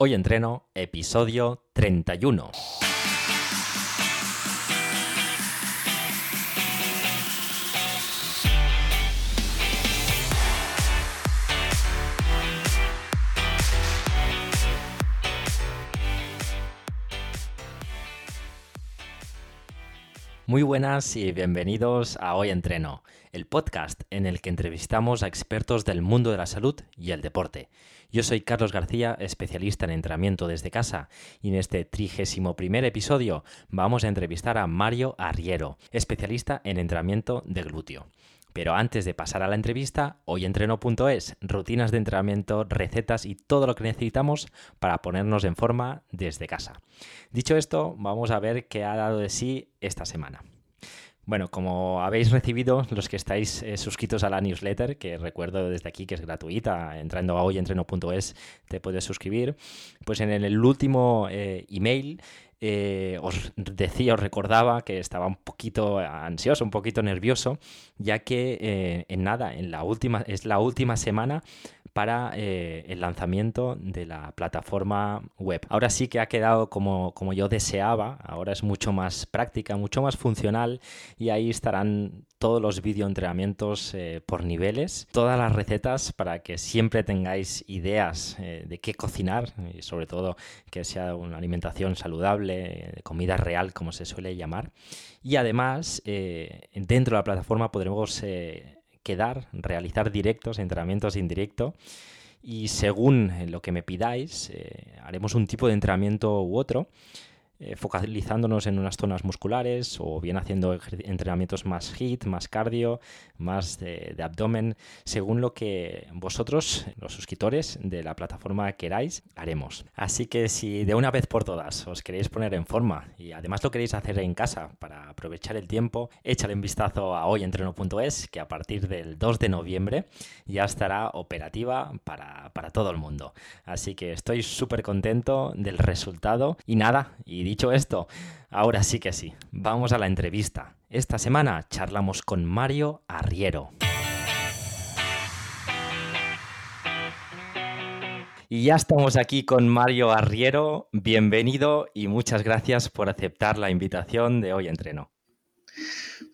Hoy entreno, episodio 31. Muy buenas y bienvenidos a Hoy Entreno, el podcast en el que entrevistamos a expertos del mundo de la salud y el deporte. Yo soy Carlos García, especialista en entrenamiento desde casa, y en este trigésimo primer episodio vamos a entrevistar a Mario Arriero, especialista en entrenamiento de glúteo. Pero antes de pasar a la entrevista, hoyentreno.es, rutinas de entrenamiento, recetas y todo lo que necesitamos para ponernos en forma desde casa. Dicho esto, vamos a ver qué ha dado de sí esta semana. Bueno, como habéis recibido los que estáis eh, suscritos a la newsletter, que recuerdo desde aquí que es gratuita, entrando a hoyentreno.es te puedes suscribir, pues en el último eh, email eh, os decía, os recordaba que estaba un poquito ansioso, un poquito nervioso, ya que en nada, en la última, es la última semana para eh, el lanzamiento de la plataforma web. Ahora sí que ha quedado como, como yo deseaba, ahora es mucho más práctica, mucho más funcional y ahí estarán todos los videoentrenamientos eh, por niveles, todas las recetas para que siempre tengáis ideas eh, de qué cocinar y sobre todo que sea una alimentación saludable, comida real como se suele llamar. Y además dentro de la plataforma podremos quedar, realizar directos, entrenamientos en directo. Y según lo que me pidáis, eh, haremos un tipo de entrenamiento u otro eh, focalizándonos en unas zonas musculares o bien haciendo entrenamientos más HIIT, más cardio, más de, abdomen, según lo que vosotros, los suscriptores de la plataforma queráis, haremos. Así que si de una vez por todas os queréis poner en forma y además lo queréis hacer en casa para aprovechar el tiempo, échale un vistazo a hoyentreno.es que a partir del 2 de noviembre ya estará operativa para, para todo el mundo. Así que estoy súper contento del resultado y nada, y dicho esto, ahora sí que sí, vamos a la entrevista. Esta semana charlamos con Mario Arriero. Y ya estamos aquí con Mario Arriero. Bienvenido y muchas gracias por aceptar la invitación de Hoy Entreno.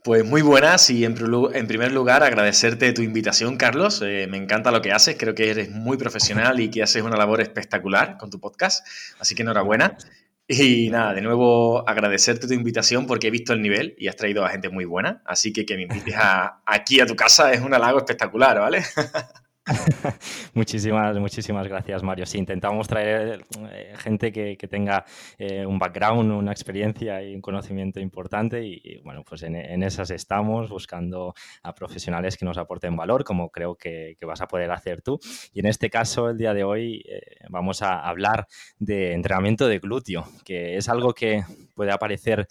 Pues muy buenas y en, primer lugar agradecerte tu invitación, Carlos. Eh, me encanta lo que haces, creo que eres muy profesional y que haces una labor espectacular con tu podcast, así que enhorabuena. Y nada, de nuevo agradecerte tu invitación porque he visto el nivel y has traído a gente muy buena. Así que que me invites aquí a tu casa es un halago espectacular, ¿vale? muchísimas, muchísimas gracias, Mario. Intentamos traer eh, gente que, tenga eh, un background, una experiencia y un conocimiento importante. Y, bueno, pues en, esas estamos buscando a profesionales que nos aporten valor, como creo que, vas a poder hacer tú. Y en este caso, el día de hoy, eh, vamos a hablar de entrenamiento de glúteo, que es algo que puede aparecer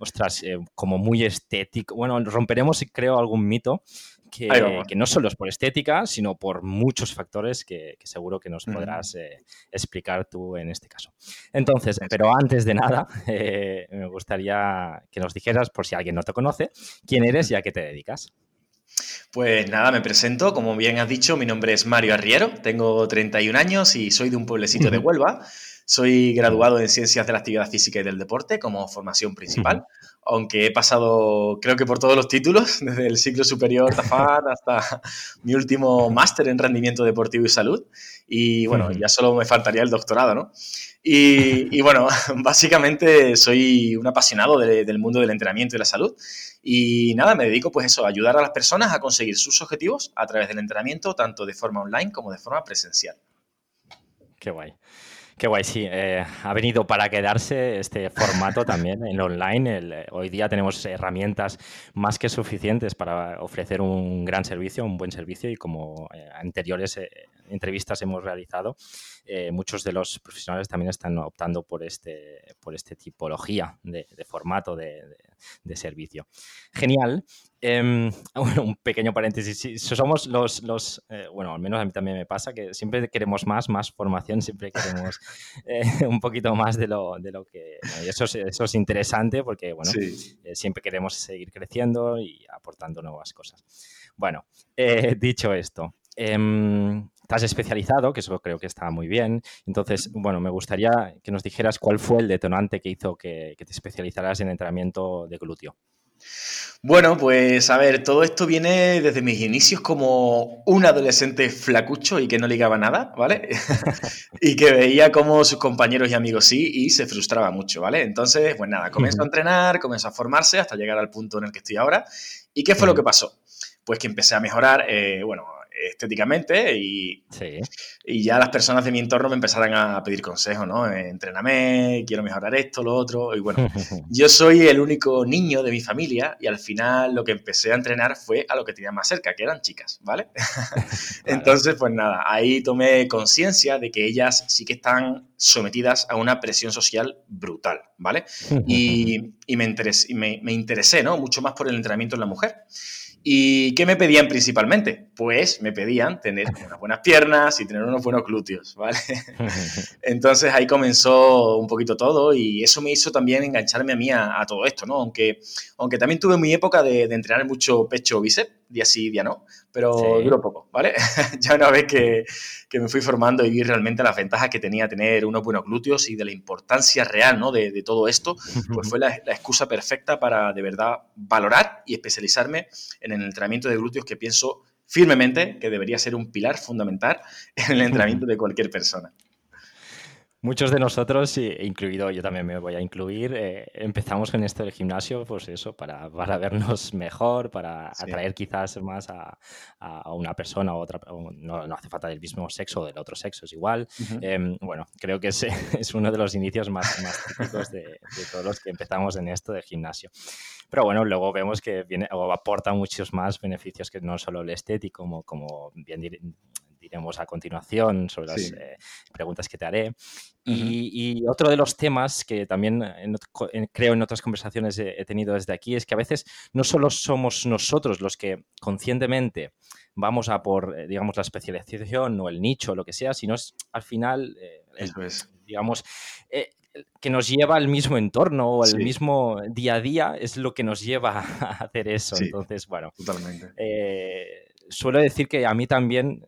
ostras, como muy estético. Bueno, romperemos, creo, algún mito que, no solo es por estética, sino por muchos factores que, seguro que nos podrás eh, explicar tú en este caso. Entonces, pero antes de nada, eh, me gustaría que nos dijeras, por si alguien no te conoce, quién eres y a qué te dedicas. Pues nada, me presento. Como bien has dicho, mi nombre es Mario Arriero, tengo 31 años y soy de un pueblecito de Huelva. Soy graduado en Ciencias de la Actividad Física y del Deporte como formación principal aunque he pasado creo que por todos los títulos, desde el ciclo superior hasta mi último máster en rendimiento deportivo y salud. Y bueno, ya solo me faltaría el doctorado, ¿no? Y, bueno, básicamente soy un apasionado del mundo del entrenamiento y la salud. Y nada, me dedico pues eso, a ayudar a las personas a conseguir sus objetivos a través del entrenamiento, tanto de forma online como de forma presencial. Qué guay. Qué guay, sí. Eh, ha venido para quedarse este formato también en online. Eh, hoy día tenemos herramientas más que suficientes para ofrecer un gran servicio, un buen servicio y como eh, anteriores entrevistas hemos realizado, muchos de los profesionales también están optando por este, por este tipología de, formato de, servicio. Genial. Em, bueno, un pequeño paréntesis. Si somos los, los eh, bueno, al menos a mí también me pasa que siempre queremos más, más formación, siempre queremos eh, un poquito más de lo, de lo que... y eso, es, eso es interesante porque, bueno, eh, siempre queremos seguir creciendo y aportando nuevas cosas. Bueno, dicho esto, em, has especializado, que eso creo que está muy bien. Entonces, bueno, me gustaría que nos dijeras cuál fue el detonante que hizo que, que te especializaras en entrenamiento de glúteo. Bueno, pues a ver, todo esto viene desde mis inicios como un adolescente flacucho y que no ligaba nada, ¿vale? y que veía como sus compañeros y amigos sí y se frustraba mucho, ¿vale? Entonces, pues nada, comenzó a entrenar, comenzó a formarse hasta llegar al punto en el que estoy ahora. ¿Y qué fue lo que pasó? Pues que empecé a mejorar, eh, bueno, estéticamente y, y ya las personas de mi entorno me empezaron a pedir consejos, ¿no? Entréname, quiero mejorar esto, lo otro. Y bueno, yo soy el único niño de mi familia y al final lo que empecé a entrenar fue a lo que tenía más cerca, que eran chicas, ¿vale? Entonces, pues nada, ahí tomé conciencia de que ellas sí que están sometidas a una presión social brutal, ¿vale? Y, y me, interesé, me, me interesé, ¿no? Mucho más por el entrenamiento en la mujer. ¿Y qué me pedían principalmente? Pues me pedían tener unas buenas piernas y tener unos buenos glúteos, ¿vale? Entonces ahí comenzó un poquito todo y eso me hizo también engancharme a mí a, todo esto, ¿no? Aunque, aunque también tuve mi época de, entrenar mucho pecho bíceps, día sí, día no, pero duró poco, ¿vale? ya una vez que, que, me fui formando y vi realmente las ventajas que tenía tener unos buenos glúteos y de la importancia real, ¿no? De, de todo esto, pues fue la, la excusa perfecta para de verdad valorar y especializarme en el entrenamiento de glúteos que pienso firmemente que debería ser un pilar fundamental en el entrenamiento de cualquier persona. Muchos de nosotros, incluido yo también me voy a incluir, eh, empezamos con esto del gimnasio, pues eso, para, para vernos mejor, para atraer quizás más a, a, una persona o otra, no, no, hace falta del mismo sexo o del otro sexo, es igual. Em, bueno, creo que es, es, uno de los inicios más, más típicos de, de, todos los que empezamos en esto del gimnasio. Pero bueno, luego vemos que viene o aporta muchos más beneficios que no solo el estético, como, como bien diremos a continuación sobre las eh, preguntas que te haré. y, otro de los temas que también creo en otras conversaciones he, tenido desde aquí es que a veces no solo somos nosotros los que conscientemente vamos a por, eh, digamos, la especialización o el nicho o lo que sea, sino es al final, eh, digamos, que nos lleva al mismo entorno o al mismo día a día es lo que nos lleva a hacer eso. Entonces, bueno, totalmente. suelo decir que a mí también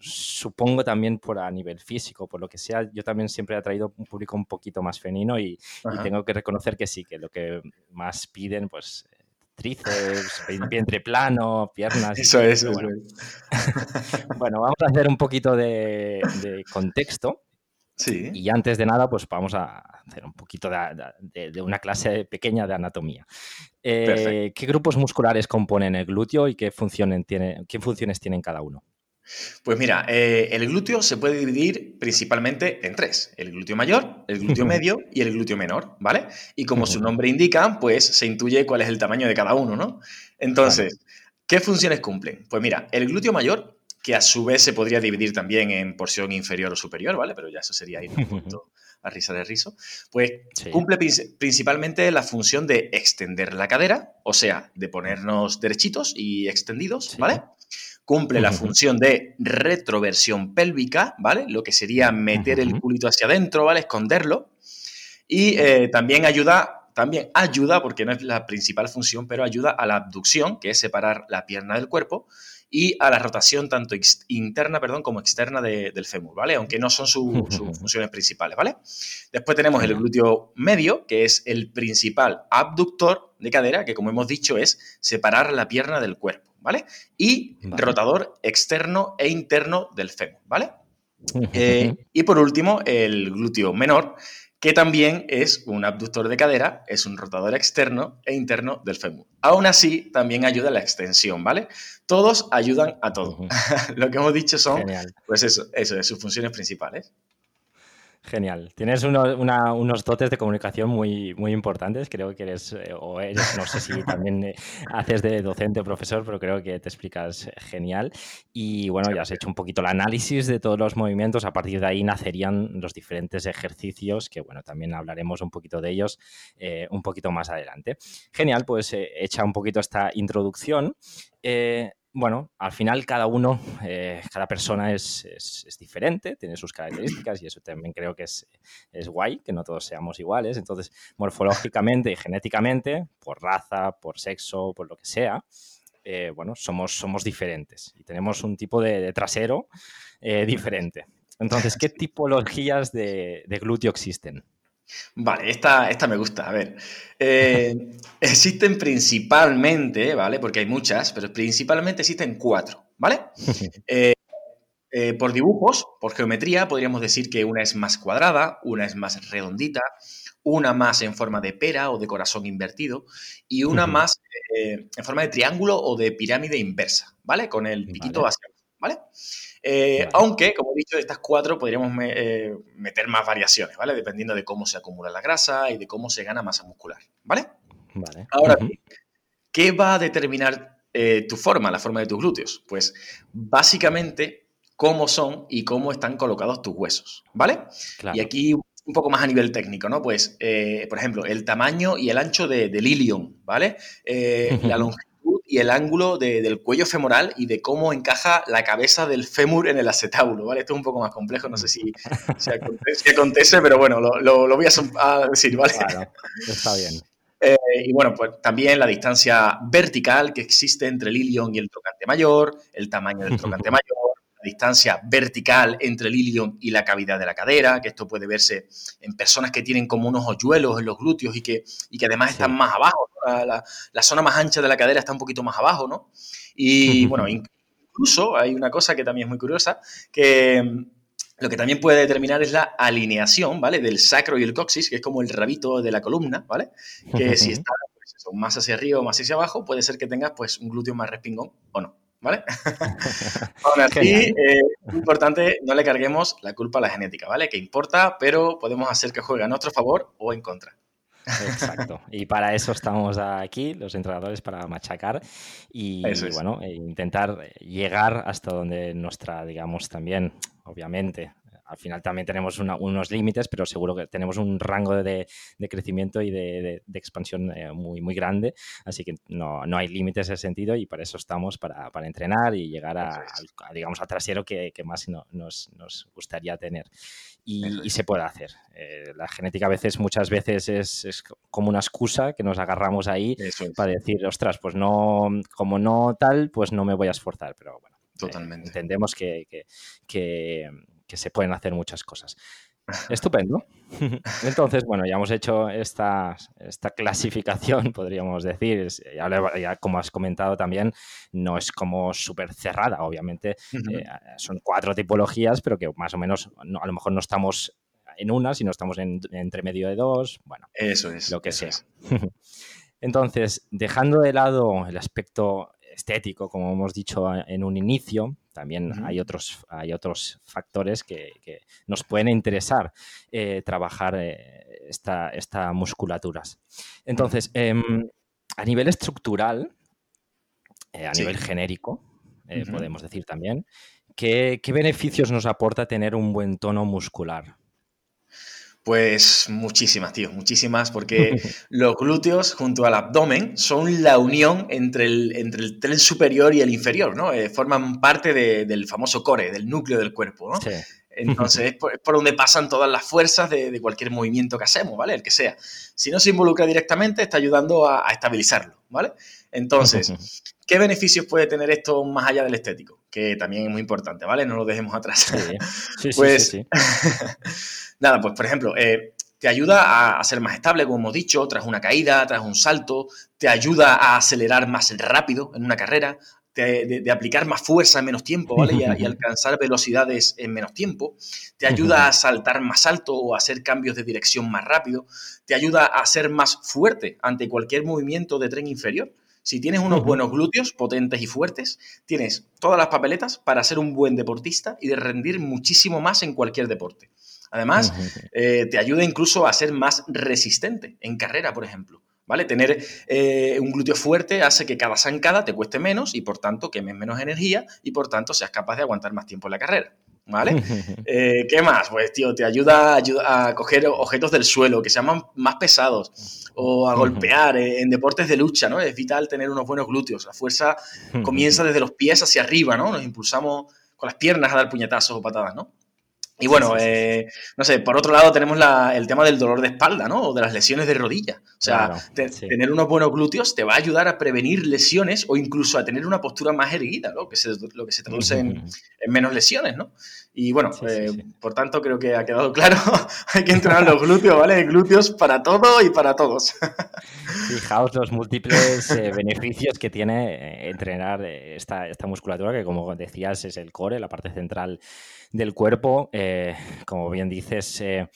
supongo también por a nivel físico, por lo que sea, yo también siempre he traído un público un poquito más femenino y, tengo que reconocer que sí, que lo que más piden, pues tríceps, vientre plano, piernas. Eso es, bueno. bueno, vamos a hacer un poquito de, contexto. Sí. Y antes de nada, pues vamos a hacer un poquito de, una clase pequeña de anatomía. Eh, ¿Qué grupos musculares componen el glúteo y qué, funciones tiene, qué funciones tienen cada uno? Pues mira, eh, el glúteo se puede dividir principalmente en tres: el glúteo mayor, el glúteo medio y el glúteo menor, ¿vale? Y como su nombre indica, pues se intuye cuál es el tamaño de cada uno, ¿no? Entonces, ¿qué funciones cumplen? Pues mira, el glúteo mayor, que a su vez se podría dividir también en porción inferior o superior, ¿vale? Pero ya eso sería ir un punto a risa de rizo, pues cumple principalmente la función de extender la cadera, o sea, de ponernos derechitos y extendidos, ¿vale? Cumple la función de retroversión pélvica, ¿vale? Lo que sería meter el culito hacia adentro, ¿vale? Esconderlo. Y eh, también ayuda, también ayuda, porque no es la principal función, pero ayuda a la abducción, que es separar la pierna del cuerpo, y a la rotación tanto interna perdón, como externa del fémur, ¿vale? Aunque no son sus funciones principales, ¿vale? Después tenemos el glúteo medio, que es el principal abductor de cadera, que como hemos dicho es separar la pierna del cuerpo. ¿vale? Y rotador externo e interno del fémur, ¿vale? Eh, y por último, el glúteo menor, que también es un abductor de cadera, es un rotador externo e interno del fémur. Aún así, también ayuda a la extensión, ¿vale? Todos ayudan a todo. Lo que hemos dicho son, pues eso, eso, sus funciones principales. Genial. Tienes unos dotes de comunicación muy, muy importantes. Creo que eres, eh, o eres, no sé si también eh, haces de docente o profesor, pero creo que te explicas genial. Y bueno, ya has hecho un poquito el análisis de todos los movimientos. A partir de ahí nacerían los diferentes ejercicios, que bueno, también hablaremos un poquito de ellos eh, un poquito más adelante. Genial, pues hecha un poquito esta introducción bueno, al final cada uno, eh, cada persona es, es, diferente, tiene sus características y eso también creo que es, es, guay, que no todos seamos iguales. Entonces, morfológicamente y genéticamente, por raza, por sexo, por lo que sea, eh, bueno, somos, somos diferentes y tenemos un tipo de, trasero eh, diferente. Entonces, ¿qué tipologías de, glúteo existen? Vale, esta, esta, me gusta. A ver, eh, existen principalmente, ¿vale? Porque hay muchas, pero principalmente existen cuatro, ¿vale? por dibujos, por geometría, podríamos decir que una es más cuadrada, una es más redondita, una más en forma de pera o de corazón invertido y una más eh, en forma de triángulo o de pirámide inversa, ¿vale? Con el piquito hacia abajo, eh, ¿vale? Aunque, como he dicho, de estas cuatro podríamos eh, meter más variaciones, ¿vale? Dependiendo de cómo se acumula la grasa y de cómo se gana masa muscular, ¿vale? Vale. Ahora ¿qué va a determinar tu forma, la forma de tus glúteos? Pues básicamente cómo son y cómo están colocados tus huesos, ¿vale? Y aquí un poco más a nivel técnico, ¿no? Pues, eh, por ejemplo, el tamaño y el ancho del de ilion, ¿vale? Eh, la longitud y el ángulo del cuello femoral y de cómo encaja la cabeza del fémur en el acetábulo, ¿vale? Esto es un poco más complejo, no sé si, acontece, pero bueno, lo, voy a, decir, ¿vale? Claro, está bien. Eh, y bueno, pues también la distancia vertical que existe entre el ilion y el trocante mayor, el tamaño del trocante mayor, distancia vertical entre el ilion y la cavidad de la cadera, que esto puede verse en personas que tienen como unos hoyuelos en los glúteos y que, y que además están más abajo. La, zona más ancha de la cadera está un poquito más abajo, ¿no? Y bueno, incluso hay una cosa que también es muy curiosa, que mm, lo que también puede determinar es la alineación, ¿vale? Del sacro y el coxis, que es como el rabito de la columna, ¿vale? Que si está pues más hacia arriba o más hacia abajo, puede ser que tengas pues un glúteo más respingón o no. ¿Vale? Aún así, eh, es importante no le carguemos la culpa a la genética, ¿vale? Que importa, pero podemos hacer que juegue a nuestro favor o en contra. Exacto. Y para eso estamos aquí, los entrenadores, para machacar y, bueno, e intentar llegar hasta donde nuestra, digamos, también, obviamente, al final también tenemos unos límites, pero seguro que tenemos un rango de, crecimiento y de, expansión eh, muy, muy grande, así que no, hay límites en ese sentido y para eso estamos, para, entrenar y llegar a, digamos, al trasero que, más nos, gustaría tener. Y, se puede hacer. Eh, la genética a veces, muchas veces es, como una excusa que nos agarramos ahí para decir, ostras, pues no, como no tal, pues no me voy a esforzar, pero bueno. Eh, Totalmente. entendemos que, que se pueden hacer muchas cosas. Estupendo. Entonces, bueno, ya hemos hecho esta, esta clasificación, podríamos decir. Ya, como has comentado también, no es como súper cerrada, obviamente. Eh, son cuatro tipologías, pero que más o menos a lo mejor no estamos en una, sino estamos entre medio de dos. Bueno, eso es. Lo que sea. Entonces, dejando de lado el aspecto estético, como hemos dicho en un inicio, también hay, otros, hay otros factores que, nos pueden interesar eh, trabajar eh, esta, esta, musculaturas. Entonces, em, a nivel estructural, eh, a nivel genérico, podemos decir también, ¿qué beneficios nos aporta tener un buen tono muscular? Pues muchísimas, tío, muchísimas, porque los glúteos junto al abdomen son la unión entre el, entre el tren superior y el inferior, ¿no? Eh, forman parte del famoso core, del núcleo del cuerpo, ¿no? Sí. Entonces, es por, donde pasan todas las fuerzas de, cualquier movimiento que hacemos, ¿vale? El que sea. Si no se involucra directamente, está ayudando a, estabilizarlo, ¿vale? Entonces, ¿qué beneficios puede tener esto más allá del estético? Que también es muy importante, ¿vale? No lo dejemos atrás. Sí, sí, pues, sí, nada, pues por ejemplo, eh, te ayuda a, ser más estable, como hemos dicho, tras una caída, tras un salto, te ayuda a acelerar más rápido en una carrera, de, aplicar más fuerza en menos tiempo, ¿vale? Y, alcanzar velocidades en menos tiempo. Te ayuda a saltar más alto o a hacer cambios de dirección más rápido. Te ayuda a ser más fuerte ante cualquier movimiento de tren inferior. Si tienes unos buenos glúteos potentes y fuertes, tienes todas las papeletas para ser un buen deportista y de rendir muchísimo más en cualquier deporte. Además, eh, te ayuda incluso a ser más resistente en carrera, por ejemplo. ¿Vale? Tener eh, un glúteo fuerte hace que cada zancada te cueste menos y por tanto quemes menos energía y por tanto seas capaz de aguantar más tiempo en la carrera. ¿Vale? Eh, ¿Qué más? Pues, tío, te ayuda, a coger objetos del suelo que sean más, pesados o a golpear en deportes de lucha, ¿no? Es vital tener unos buenos glúteos. La fuerza comienza desde los pies hacia arriba, ¿no? Nos impulsamos con las piernas a dar puñetazos o patadas, ¿no? Y bueno, eh, no sé, por otro lado tenemos el tema del dolor de espalda, ¿no? O de las lesiones de rodilla. O sea, tener unos buenos glúteos te va a ayudar a prevenir lesiones o incluso a tener una postura más erguida, ¿no? Que lo que se traduce en, menos lesiones, ¿no? Y bueno, eh, por tanto creo que ha quedado claro, hay que entrenar los glúteos, ¿vale? Glúteos para todo y para todos. Fijaos los múltiples eh, beneficios que tiene entrenar esta, esta musculatura, que como decías es el core, la parte central del cuerpo, eh, como bien dices, eh,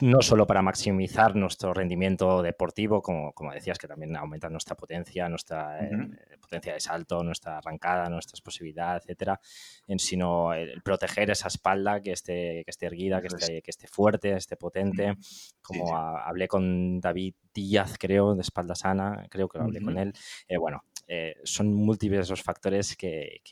no solo para maximizar nuestro rendimiento deportivo, como, como decías, que también aumenta nuestra potencia, nuestra eh, potencia de salto, nuestra arrancada, nuestra explosividad, etcétera, sino el proteger esa espalda que esté, que esté erguida, que esté, que esté fuerte, esté potente. Como hablé con David Díaz, creo, de espalda sana, creo que lo hablé con él. bueno, son múltiples esos factores que,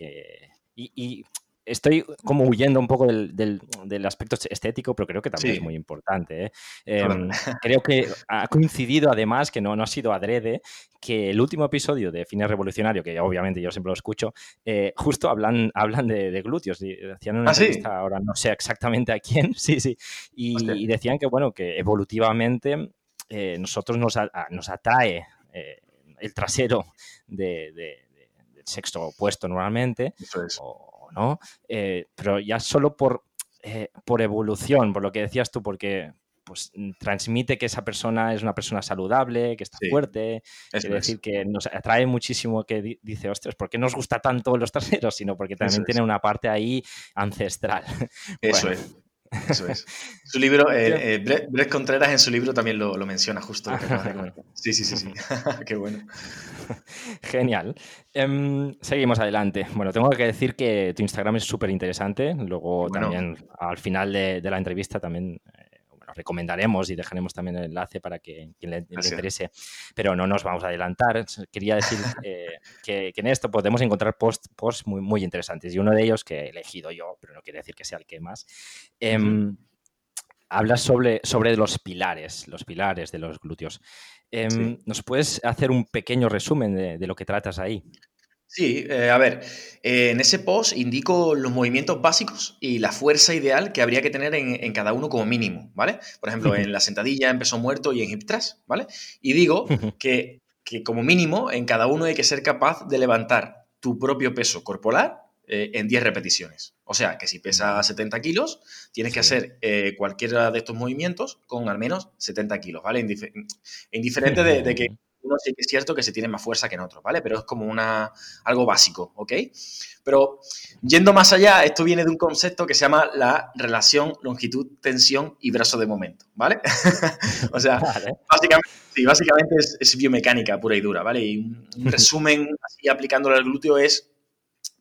y, estoy como huyendo un poco del, aspecto estético, pero creo que también es muy importante. ¿eh? Em, creo que ha coincidido además, que no, no ha sido adrede, que el último episodio de Fines Revolucionario, que obviamente yo siempre lo escucho, eh, justo hablan, hablan de, glúteos. Hacían una ¿Ah, entrevista, ahora no sé exactamente a quién, sí, sí. Y, decían que, bueno, que evolutivamente eh, nosotros nos, nos atrae el trasero de, del sexo opuesto normalmente. Eso es. ¿No? Eh, pero ya solo por, eh, por evolución, por lo que decías tú, porque pues transmite que esa persona es una persona saludable, que está fuerte, es decir, que nos atrae muchísimo que dice, ostras, ¿por qué nos gusta tanto los traseros? Sino porque también tiene una parte ahí ancestral. Eso es. Eso es. Su libro, eh, eh Brett, Contreras en su libro también lo, menciona justo. sí, sí, sí, sí. Qué bueno. Genial. Em, seguimos adelante. Bueno, tengo que decir que tu Instagram es súper interesante. Luego también al final de, de, la entrevista también recomendaremos y dejaremos también el enlace para que quien le, interese, pero no nos vamos a adelantar. Quería decir eh, que, en esto podemos encontrar posts post muy, muy interesantes y uno de ellos que he elegido yo, pero no quiere decir que sea el que más. Eh, Hablas sobre, sobre los pilares, los pilares de los glúteos. Em, ¿Nos puedes hacer un pequeño resumen de, de lo que tratas ahí? Sí, eh, a ver, eh, en ese post indico los movimientos básicos y la fuerza ideal que habría que tener en, cada uno como mínimo, ¿vale? Por ejemplo, en la sentadilla, en peso muerto y en hip thrust, ¿vale? Y digo que, como mínimo en cada uno hay que ser capaz de levantar tu propio peso corporal eh, en 10 repeticiones. O sea, que si pesa 70 kilos, tienes que hacer cualquiera de estos movimientos con al menos 70 kilos, ¿vale? indiferente de que uno sí que es cierto que se tiene más fuerza que en otro, ¿vale? Pero es como una, algo básico, ¿ok? Pero yendo más allá, esto viene de un concepto que se llama la relación longitud-tensión y brazo de momento, ¿vale? o sea, básicamente, sí, básicamente es, biomecánica pura y dura, ¿vale? Y un, resumen así aplicándolo al glúteo es,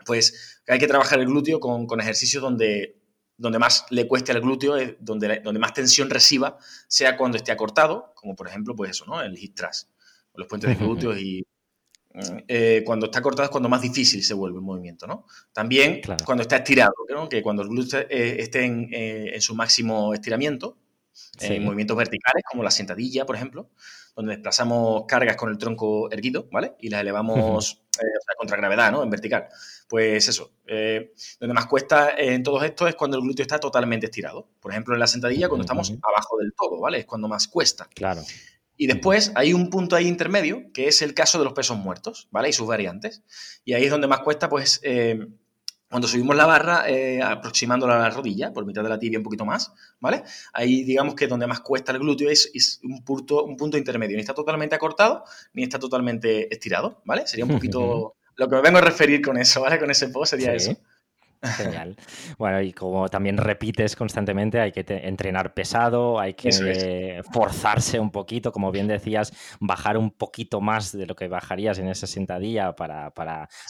pues, que hay que trabajar el glúteo con, ejercicios donde donde más le cueste al glúteo, donde, donde más tensión reciba, sea cuando esté acortado, como por ejemplo, pues eso, ¿no? El hip thrust los puentes de glúteos y eh, cuando está cortado es cuando más difícil se vuelve el movimiento, ¿no? También cuando está estirado, que cuando el glúteo eh, esté eh, en, su máximo estiramiento, en movimientos verticales, como la sentadilla, por ejemplo, donde desplazamos cargas con el tronco erguido, ¿vale? Y las elevamos contra gravedad, ¿no? En vertical. Pues eso, donde más cuesta en todos estos es cuando el glúteo está totalmente estirado. Por ejemplo, en la sentadilla, cuando estamos abajo del todo, ¿vale? Es cuando más cuesta. Claro. Y después hay un punto ahí intermedio, que es el caso de los pesos muertos, ¿vale? Y sus variantes. Y ahí es donde más cuesta, pues, eh, cuando subimos la barra, eh, aproximándola a la rodilla, por mitad de la tibia un poquito más, ¿vale? Ahí digamos que donde más cuesta el glúteo es, un, punto, un punto intermedio. Ni está totalmente acortado, ni está totalmente estirado, ¿vale? Sería un poquito... Lo que me vengo a referir con eso, ¿vale? Con ese post sería eso. Genial. Bueno, y como también repites constantemente, hay que entrenar pesado, hay que forzarse un poquito, como bien decías, bajar un poquito más de lo que bajarías en esa sentadilla para,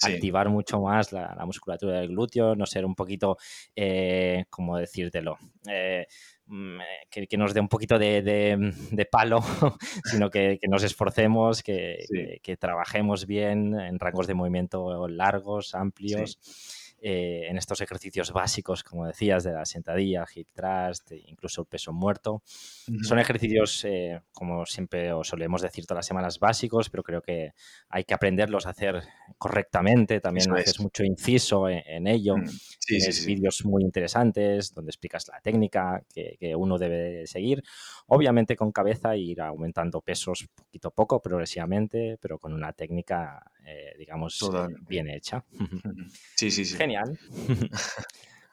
activar mucho más la, musculatura del glúteo, no ser un poquito, eh, ¿cómo decírtelo? Eh, mm, que, nos dé un poquito de, palo, sino que, nos esforcemos, que, trabajemos bien en rangos de movimiento largos, amplios. Eh, en estos ejercicios básicos, como decías, de la sentadilla, hip thrust, e incluso el peso muerto. Son ejercicios, eh, como siempre os solemos decir todas las semanas, básicos, pero creo que hay que aprenderlos a hacer correctamente. También haces mucho inciso en, ello. Mm, Tienes vídeos muy interesantes donde explicas la técnica que, uno debe seguir. Obviamente con cabeza ir aumentando pesos poquito a poco, progresivamente, pero con una técnica, eh, digamos, bien hecha. Sí, sí, sí. Genial.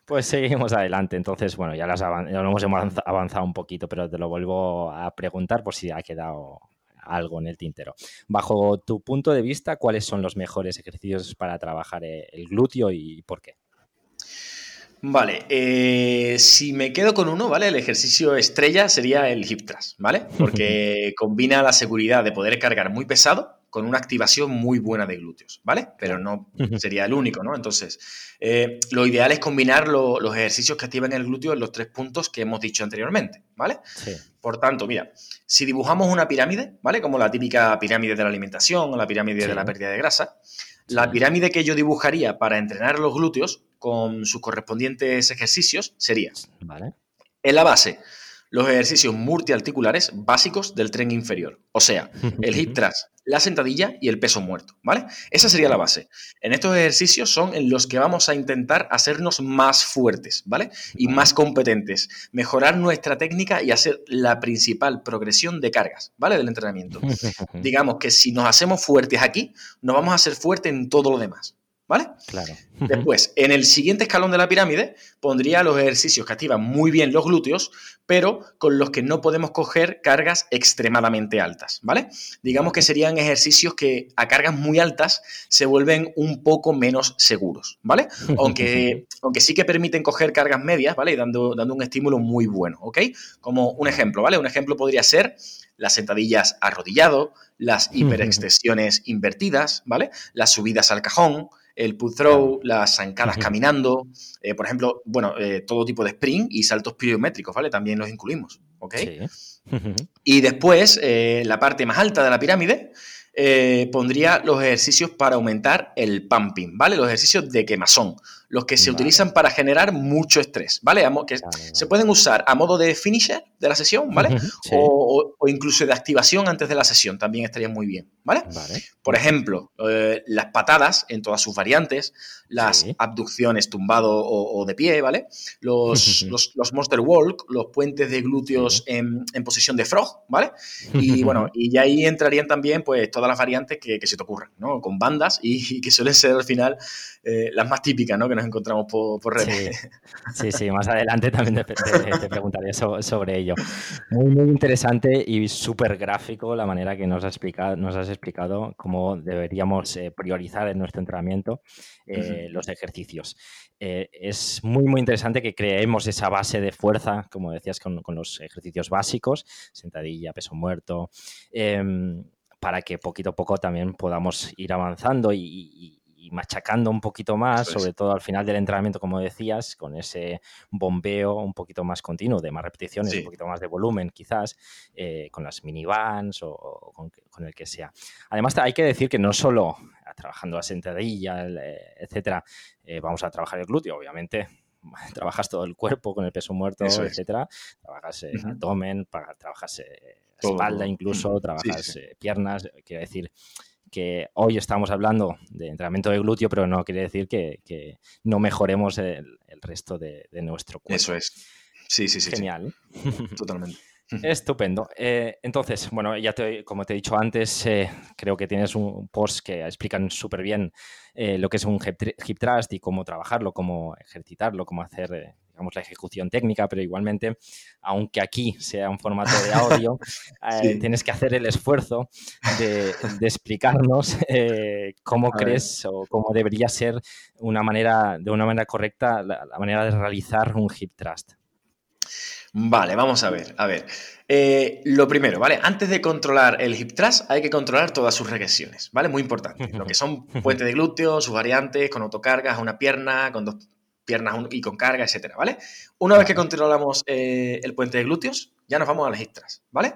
Pues seguimos adelante. Entonces, bueno, ya, las ya hemos avanzado un poquito, pero te lo vuelvo a preguntar por si ha quedado algo en el tintero. Bajo tu punto de vista, ¿cuáles son los mejores ejercicios para trabajar el glúteo y por qué? Vale, eh, si me quedo con uno, ¿vale? El ejercicio estrella sería el hip thrust, ¿vale? Porque combina la seguridad de poder cargar muy pesado con una activación muy buena de glúteos, ¿vale? Pero no sería el único, ¿no? Entonces, eh, lo ideal es combinar los ejercicios que activan el glúteo en los tres puntos que hemos dicho anteriormente, ¿vale? Sí. Por tanto, mira, si dibujamos una pirámide, ¿vale? Como la típica pirámide de la alimentación o la pirámide de la pérdida de grasa, la pirámide que yo dibujaría para entrenar los glúteos con sus correspondientes ejercicios sería, ¿vale? En la base, los ejercicios multiarticulares básicos del tren inferior, o sea, el hip thrust, la sentadilla y el peso muerto, ¿vale? Esa sería la base. En estos ejercicios son en los que vamos a intentar hacernos más fuertes, ¿vale? Y más competentes, mejorar nuestra técnica y hacer la principal progresión de cargas, ¿vale? Del entrenamiento. Digamos que si nos hacemos fuertes aquí, nos vamos a hacer fuertes en todo lo demás. ¿Vale? Claro. Después, en el siguiente escalón de la pirámide, pondría los ejercicios que activan muy bien los glúteos, pero con los que no podemos coger cargas extremadamente altas, ¿vale? Digamos que serían ejercicios que a cargas muy altas se vuelven un poco menos seguros, ¿vale? Aunque, aunque sí que permiten coger cargas medias, ¿vale? Y dando, dando un estímulo muy bueno, ¿ok? Como un ejemplo, ¿vale? Un ejemplo podría ser las sentadillas arrodillado, las hiperextensiones invertidas, ¿vale? Las subidas al cajón, el pull throw, las zancadas caminando, eh, por ejemplo, bueno, eh, todo tipo de sprint y saltos pliométricos, ¿vale? También los incluimos, ¿ok? Y después, eh, la parte más alta de la pirámide, pondría los ejercicios para aumentar el pumping, ¿vale? Los ejercicios de quemazón, los que se utilizan para generar mucho estrés, ¿vale? Que se pueden usar a modo de finisher de la sesión, ¿vale? O, incluso de activación antes de la sesión, también estaría muy bien, ¿vale? Por ejemplo, eh, las patadas en todas sus variantes, las abducciones tumbado o, de pie, ¿vale? Los, los, monster walk, los puentes de glúteos en, posición de frog, ¿vale? Y bueno, y ahí entrarían también pues todas las variantes que, se te ocurran, ¿no? Con bandas y, que suelen ser al final eh, las más típicas, ¿no? Nos encontramos por, por redes. Sí. sí, más adelante también te, preguntaré sobre ello. Muy, muy interesante y súper gráfico la manera que nos, explicado, nos has explicado cómo deberíamos eh, priorizar en nuestro entrenamiento eh, los ejercicios. Eh, es muy, muy interesante que creemos esa base de fuerza, como decías, con, los ejercicios básicos, sentadilla, peso muerto, em, para que poquito a poco también podamos ir avanzando y machacando un poquito más, sobre todo al final del entrenamiento, como decías, con ese bombeo un poquito más continuo, de más repeticiones, un poquito más de volumen, quizás, eh, con las minivans o, con, el que sea. Además, hay que decir que no solo trabajando la sentadilla, eh, etcétera, eh, vamos a trabajar el glúteo, obviamente trabajas todo el cuerpo con el peso muerto, etcétera. Trabajas abdomen, trabajas espalda incluso, trabajas piernas. Quiero decir, que hoy estamos hablando de entrenamiento de glúteo, pero no quiere decir que, no mejoremos el, resto de, nuestro cuerpo. Eso es. Sí, sí, sí. Genial. Totalmente. Estupendo. Eh, entonces, bueno, ya te, como te he dicho antes, eh, creo que tienes un post que explican súper bien eh, lo que es un hip, thrust y cómo trabajarlo, cómo ejercitarlo, cómo hacer digamos, la ejecución técnica, pero igualmente, aunque aquí sea un formato de audio, tienes que hacer el esfuerzo de, explicarnos cómo crees o cómo debería ser una manera, de una manera correcta la, la manera de realizar un hip thrust. Vale, vamos a ver. A ver. Eh, lo primero, ¿vale? Antes de controlar el hip thrust, hay que controlar todas sus regresiones, ¿vale? Muy importante. Lo que son puentes de glúteo, sus variantes, con autocargas a una pierna, con dos piernas y con carga, etcétera, ¿vale? Una vez que controlamos eh, el puente de glúteos, ya nos vamos a las hip ¿vale?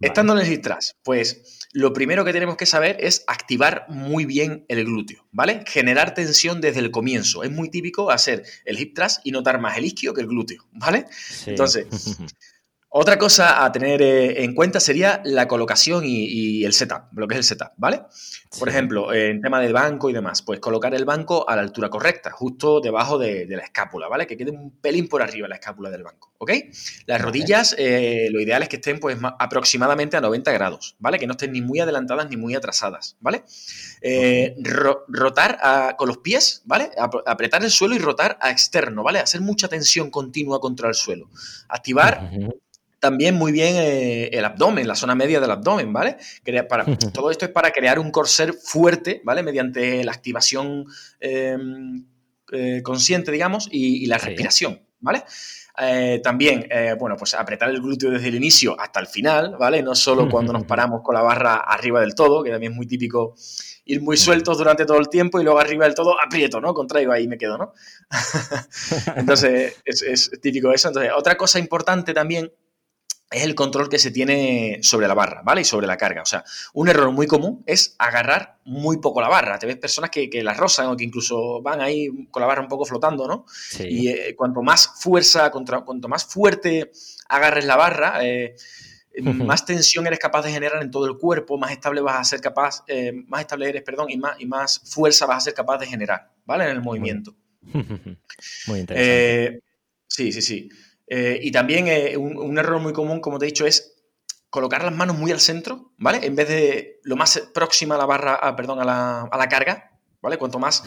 Estando en el hip pues lo primero que tenemos que saber es activar muy bien el glúteo, ¿vale? Generar tensión desde el comienzo. Es muy típico hacer el hip thrust y notar más el isquio que el glúteo, ¿vale? Entonces, Otra cosa a tener eh, en cuenta sería la colocación y, el setup, lo que es el setup, ¿vale? Por ejemplo, en tema del banco y demás, pues colocar el banco a la altura correcta, justo debajo de, la escápula, ¿vale? Que quede un pelín por arriba la escápula del banco, ¿ok? Las rodillas, eh, lo ideal es que estén pues aproximadamente a 90 grados, ¿vale? Que no estén ni muy adelantadas ni muy atrasadas, ¿vale? Eh, rotar con los pies, ¿vale? apretar el suelo y rotar a externo, ¿vale? Hacer mucha tensión continua contra el suelo. Activar también muy bien eh, el abdomen, la zona media del abdomen, ¿vale? Para, todo esto es para crear un corset fuerte, ¿vale? Mediante la activación em, eh, consciente, digamos, y, la respiración, ¿vale? Eh, también, bueno, pues apretar el glúteo desde el inicio hasta el final, ¿vale? No solo cuando nos paramos con la barra arriba del todo, que también es muy típico ir muy sueltos durante todo el tiempo y luego arriba del todo aprieto, ¿no? Contraigo ahí me quedo, ¿no? Entonces, es, es típico eso. Entonces, otra cosa importante también es el control que se tiene sobre la barra, ¿vale? Y sobre la carga. O sea, un error muy común es agarrar muy poco la barra. Te ves personas que, la rozan o que incluso van ahí con la barra un poco flotando, ¿no? Y eh, cuanto más fuerza, cuanto más fuerte agarres la barra, eh, más tensión eres capaz de generar en todo el cuerpo, más estable vas a ser capaz, eh, más estable eres, perdón, y más, y más fuerza vas a ser capaz de generar, ¿vale? En el movimiento. Muy interesante. sí, sí, sí. Eh, y también eh, un, error muy común, como te he dicho, es colocar las manos muy al centro, ¿vale? En vez de lo más próxima a la barra, ah, perdón, a la, carga, ¿vale? Cuanto más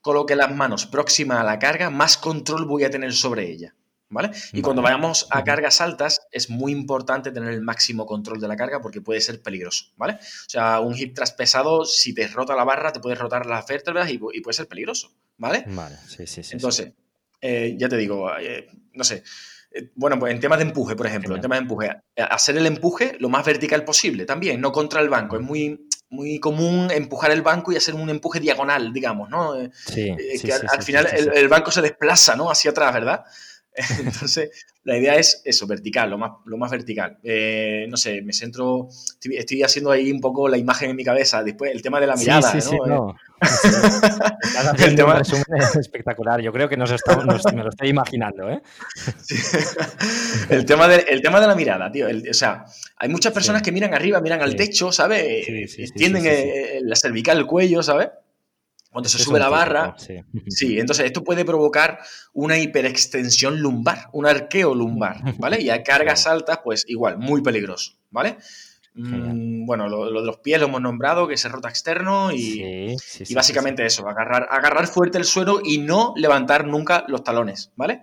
coloque las manos próxima a la carga, más control voy a tener sobre ella, ¿vale? Y cuando vayamos a cargas altas, es muy importante tener el máximo control de la carga porque puede ser peligroso, ¿vale? O sea, un hip thrust pesado, si te rota la barra, te puede rotar las vértebras y, puede ser peligroso, ¿vale? Vale, sí, sí, sí. Entonces, eh, ya te digo, no sé, eh, bueno, pues en temas de empuje, por ejemplo, en temas de empuje, eh, hacer el empuje lo más vertical posible también, no contra el banco. Es muy, muy común empujar el banco y hacer un empuje diagonal, digamos, ¿no? Eh, sí, que al, final el, banco se desplaza, ¿no? Hacia atrás, ¿verdad? Entonces, la idea es eso, vertical, lo más, lo más vertical. no sé, me centro, estoy, haciendo ahí un poco la imagen en mi cabeza. Después, el tema de la mirada, ¿no? el tema... es espectacular. Yo creo que nos estamos, me lo estoy imaginando, ¿eh? El, tema de, el tema de la mirada, tío. o sea, hay muchas personas que miran arriba, miran al techo, ¿sabes? Tienden la cervical, el cuello, ¿sabes? Cuando se sube la barra. sí. entonces esto puede provocar una hiperextensión lumbar, un arqueo lumbar, ¿vale? Y a cargas altas, pues igual, muy peligroso, ¿vale? Mm, bueno, lo, de los pies lo hemos nombrado, que se rota externo y, y básicamente eso, agarrar, agarrar fuerte el suelo y no levantar nunca los talones, ¿vale?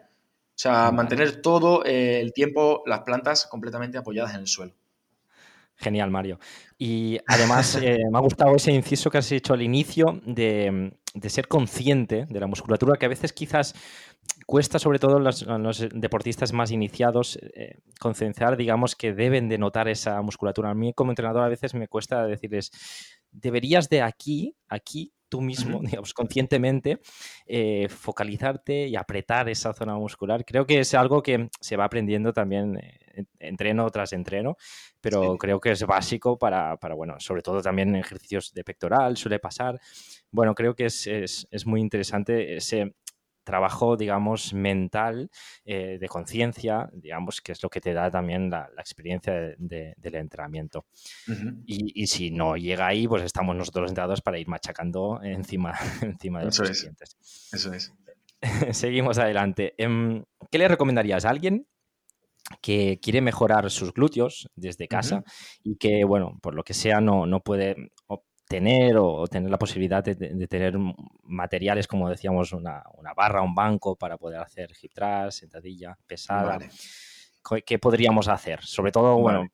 O sea, mantener todo eh, el tiempo las plantas completamente apoyadas en el suelo. Genial, Mario. Y además eh, me ha gustado ese inciso que has hecho al inicio de, de, ser consciente de la musculatura, que a veces quizás cuesta, sobre todo los, los deportistas más iniciados, eh, concienciar, digamos, que deben de notar esa musculatura. A mí como entrenador a veces me cuesta decirles, deberías de aquí, aquí, tú mismo, digamos, conscientemente, eh, focalizarte y apretar esa zona muscular. Creo que es algo que se va aprendiendo también eh, entreno tras entreno, pero creo que es básico para, para, bueno, sobre todo también en ejercicios de pectoral suele pasar. Bueno, creo que es, es, es muy interesante ese, trabajo, digamos, mental, eh, de conciencia, digamos, que es lo que te da también la, experiencia del entrenamiento. y, si no llega ahí, pues estamos nosotros los entrenadores para ir machacando encima, encima de los clientes. Eso es. Seguimos adelante. Em, ¿Qué le recomendarías a alguien que quiere mejorar sus glúteos desde casa y que, bueno, por lo que sea, no, no puede tener o tener la posibilidad de, tener materiales como decíamos una, barra, un banco para poder hacer hip thrust, sentadilla pesada. ¿Qué podríamos hacer? Sobre todo, bueno,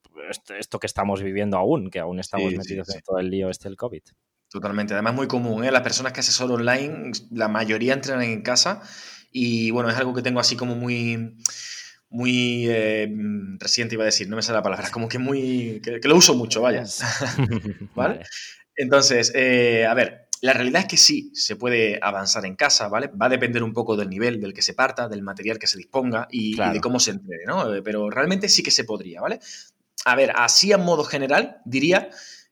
esto, que estamos viviendo aún, que aún estamos metidos en todo el lío este del COVID. Totalmente. Además, muy común. ¿eh? Las personas que asesoran online, la mayoría entrenan en casa y bueno, es algo que tengo así como muy muy eh, reciente, iba a decir, no me sale la palabra, como que muy. que, lo uso mucho, vaya. ¿Vale? Entonces, eh, a ver, la realidad es que sí, se puede avanzar en casa, ¿vale? Va a depender un poco del nivel del que se parta, del material que se disponga y, de cómo se entrene, ¿no? Eh, pero realmente sí que se podría, ¿vale? A ver, así en modo general, diría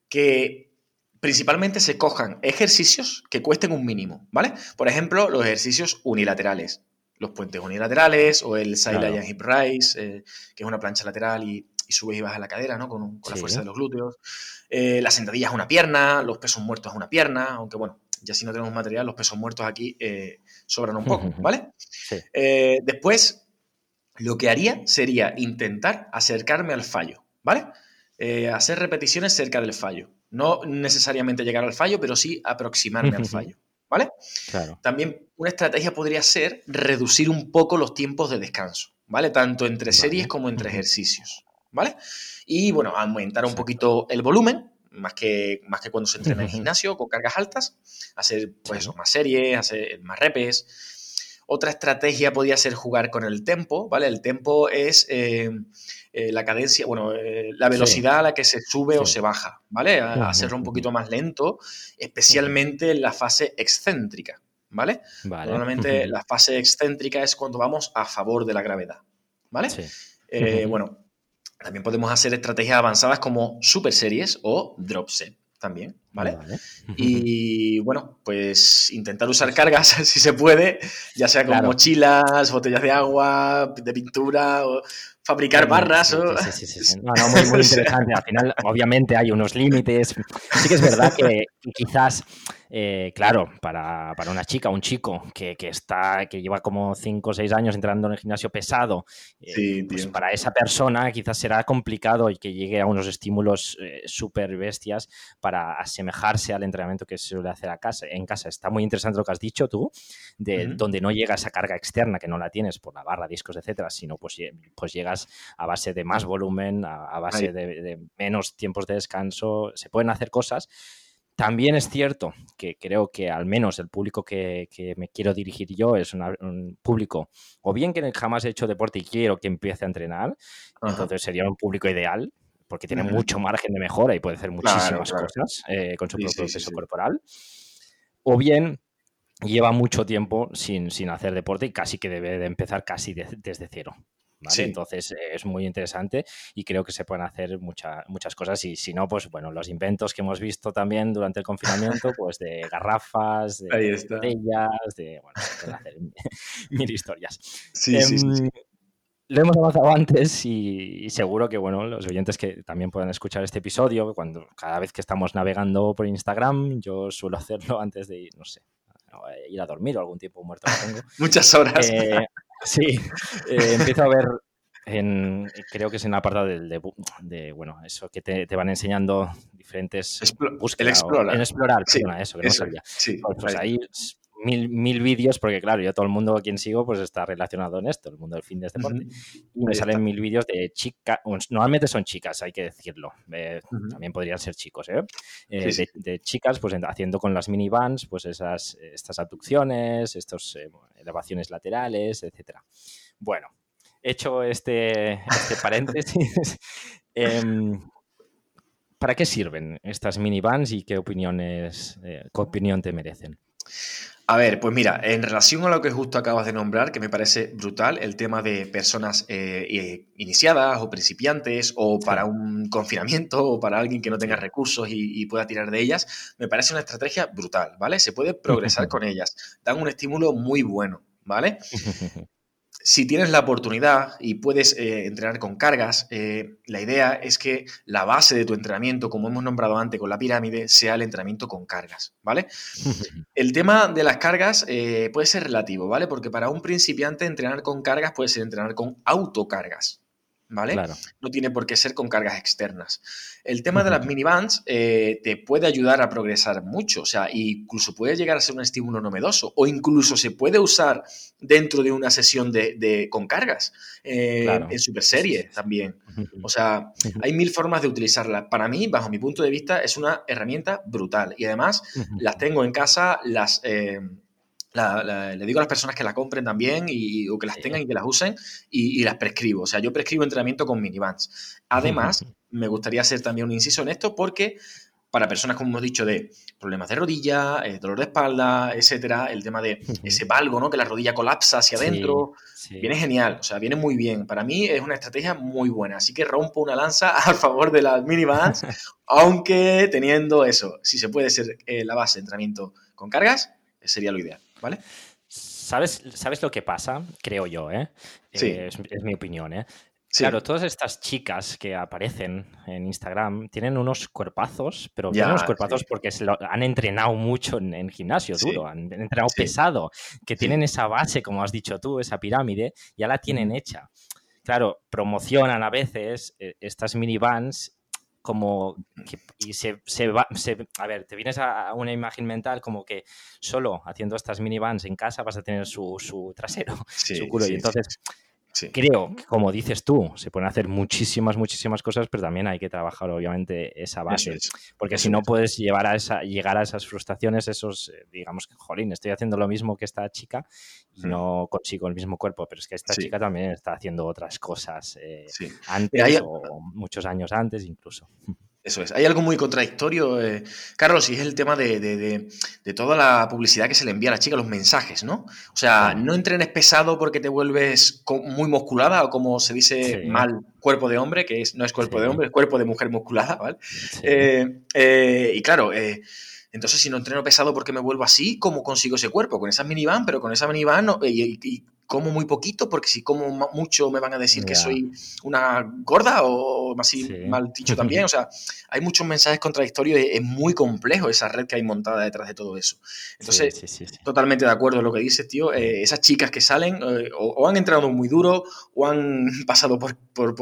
que principalmente se cojan ejercicios que cuesten un mínimo, ¿vale? Por ejemplo, los ejercicios unilaterales, los puentes unilaterales o el side claro. hip rise, eh, que es una plancha lateral y, subes y bajas la cadera, ¿no? Con, la fuerza de los glúteos. Eh, las sentadillas a una pierna, los pesos muertos a una pierna, aunque bueno, ya si no tenemos material, los pesos muertos aquí eh, sobran un poco, ¿vale? después, lo que haría sería intentar acercarme al fallo, ¿vale? hacer repeticiones cerca del fallo. No necesariamente llegar al fallo, pero sí aproximarme al fallo. ¿Vale? Claro. También una estrategia podría ser reducir un poco los tiempos de descanso, ¿vale? Tanto entre series como entre ejercicios, ¿vale? Y bueno, aumentar un poquito el volumen, más que, más que cuando se entrena en gimnasio con cargas altas, hacer pues más series, hacer más repes. Otra estrategia podría ser jugar con el tempo, ¿vale? El tempo es eh, eh, la cadencia, bueno, eh, la velocidad a la que se sube o se baja, ¿vale? A, hacerlo un poquito más lento, especialmente en la fase excéntrica, ¿vale? Normalmente la fase excéntrica es cuando vamos a favor de la gravedad, ¿vale? Eh, bueno, también podemos hacer estrategias avanzadas como super series o drop set también, ¿vale? Y bueno, pues intentar usar cargas si se puede, ya sea con mochilas, botellas de agua, de pintura, o fabricar barras. Sí, sí, sí, No, no, muy, muy interesante. Al final, obviamente, hay unos límites. Sí que es verdad que quizás eh, claro, para, una chica, un chico que, está, que lleva como 5 o 6 años entrando en el gimnasio pesado, eh, pues para esa persona quizás será complicado y que llegue a unos estímulos eh, súper bestias para asemejarse al entrenamiento que se suele hacer a casa, en casa. Está muy interesante lo que has dicho tú, de donde no llega esa carga externa, que no la tienes por la barra, discos, etcétera, sino pues, pues llegas a base de más volumen, a, base de menos tiempos de descanso. Se pueden hacer cosas también es cierto que creo que al menos el público que, me quiero dirigir yo es un público o bien que jamás he hecho deporte y quiero que empiece a entrenar, entonces sería un público ideal porque tiene mucho margen de mejora y puede hacer muchísimas cosas eh, con su propio peso corporal. O bien lleva mucho tiempo sin, sin, hacer deporte y casi que debe de empezar casi desde cero. Entonces es muy interesante y creo que se pueden hacer muchas cosas y si no, pues bueno, los inventos que hemos visto también durante el confinamiento, pues de garrafas, de botellas, de, bueno, se pueden hacer mil historias. Sí, sí, em, Lo hemos avanzado antes y, seguro que bueno, los oyentes que también puedan escuchar este episodio, cuando cada vez que estamos navegando por Instagram, yo suelo hacerlo antes de ir, no sé, ir a dormir o algún tiempo muerto tengo. Muchas horas. Eh, Sí, eh, empiezo a ver en, creo que es en la apartado de, de, bueno, eso que te, te, van enseñando diferentes búsquedas. En explorar, sí, eso, que no sabía. Sí, pues, pues ahí mil, mil vídeos, porque claro, yo todo el mundo a quien sigo pues está relacionado en esto, el mundo del fin de deporte. Y me salen mil vídeos de chicas, normalmente son chicas, hay que decirlo. Eh, también podrían ser chicos, ¿eh? eh de, chicas, pues haciendo con las minivans, pues esas, estas abducciones, estas eh, elevaciones laterales, etcétera. Bueno, hecho este, este paréntesis, em, ¿para qué sirven estas minivans y qué opiniones, qué opinión te merecen? A ver, pues mira, en relación a lo que justo acabas de nombrar, que me parece brutal, el tema de personas eh, eh, iniciadas o principiantes o para un confinamiento o para alguien que no tenga recursos y, pueda tirar de ellas, me parece una estrategia brutal, ¿vale? Se puede progresar con ellas, dan un estímulo muy bueno, ¿vale? si tienes la oportunidad y puedes eh, entrenar con cargas, eh, la idea es que la base de tu entrenamiento, como hemos nombrado antes con la pirámide, sea el entrenamiento con cargas, ¿vale? el tema de las cargas eh, puede ser relativo, ¿vale? Porque para un principiante entrenar con cargas puede ser entrenar con autocargas, ¿vale? No tiene por qué ser con cargas externas. El tema de las minibands eh, te puede ayudar a progresar mucho, o sea, incluso puede llegar a ser un estímulo novedoso, o incluso se puede usar dentro de una sesión de, con cargas, eh, en super serie también. O sea, hay mil formas de utilizarla. Para mí, bajo mi punto de vista, es una herramienta brutal. Y además, las tengo en casa, las... Eh, le digo a las personas que la compren también y, o que las tengan y que las usen y, las prescribo. O sea, yo prescribo entrenamiento con minibands. Además, me gustaría hacer también un inciso en esto porque para personas, como hemos dicho, de problemas de rodilla, eh, dolor de espalda, etcétera, el tema de ese valgo, ¿no? Que la rodilla colapsa hacia adentro. Viene genial, o sea, viene muy bien. Para mí es una estrategia muy buena. Así que rompo una lanza a favor de las minivans, aunque teniendo eso, si se puede ser eh, la base de entrenamiento con cargas, sería lo ideal, ¿vale? ¿Sabes, ¿Sabes lo que pasa? Creo yo, ¿eh? es, es, mi opinión, ¿eh? Claro, todas estas chicas que aparecen en Instagram tienen unos cuerpazos, pero tienen unos cuerpazos porque se lo, han entrenado mucho en, gimnasio duro, han entrenado pesado, que tienen esa base, como has dicho tú, esa pirámide, ya la tienen hecha. Claro, promocionan a veces eh, estas minivans como y se, se va, a ver, te vienes a una imagen mental como que solo haciendo estas minivans en casa vas a tener su, su trasero, su culo. y entonces Creo que, como dices tú, se pueden hacer muchísimas, muchísimas cosas, pero también hay que trabajar, obviamente, esa base. Porque si no puedes llevar a esa, llegar a esas frustraciones, esos, eh, digamos que, jolín, estoy haciendo lo mismo que esta chica y hmm. no consigo el mismo cuerpo, pero es que esta chica también está haciendo otras cosas eh, antes o muchos años antes incluso. Eso es. Hay algo muy contradictorio, eh, Carlos, y es el tema de, toda la publicidad que se le envía a la chica, los mensajes, ¿no? O sea, no entrenes pesado porque te vuelves muy musculada o como se dice mal, cuerpo de hombre, que es, no es cuerpo de hombre, es cuerpo de mujer musculada, ¿vale? Eh, eh, y claro, entonces si no entreno pesado porque me vuelvo así, ¿cómo consigo ese cuerpo? Con esa minivan, pero con esa minivan y, como muy poquito, porque si como mucho me van a decir que soy una gorda o así mal dicho también. O sea, hay muchos mensajes contradictorios y es muy complejo esa red que hay montada detrás de todo eso. Entonces, totalmente de acuerdo con lo que dices, tío. Eh, esas chicas que salen eh, o, han entrenado muy duro o han pasado por, por,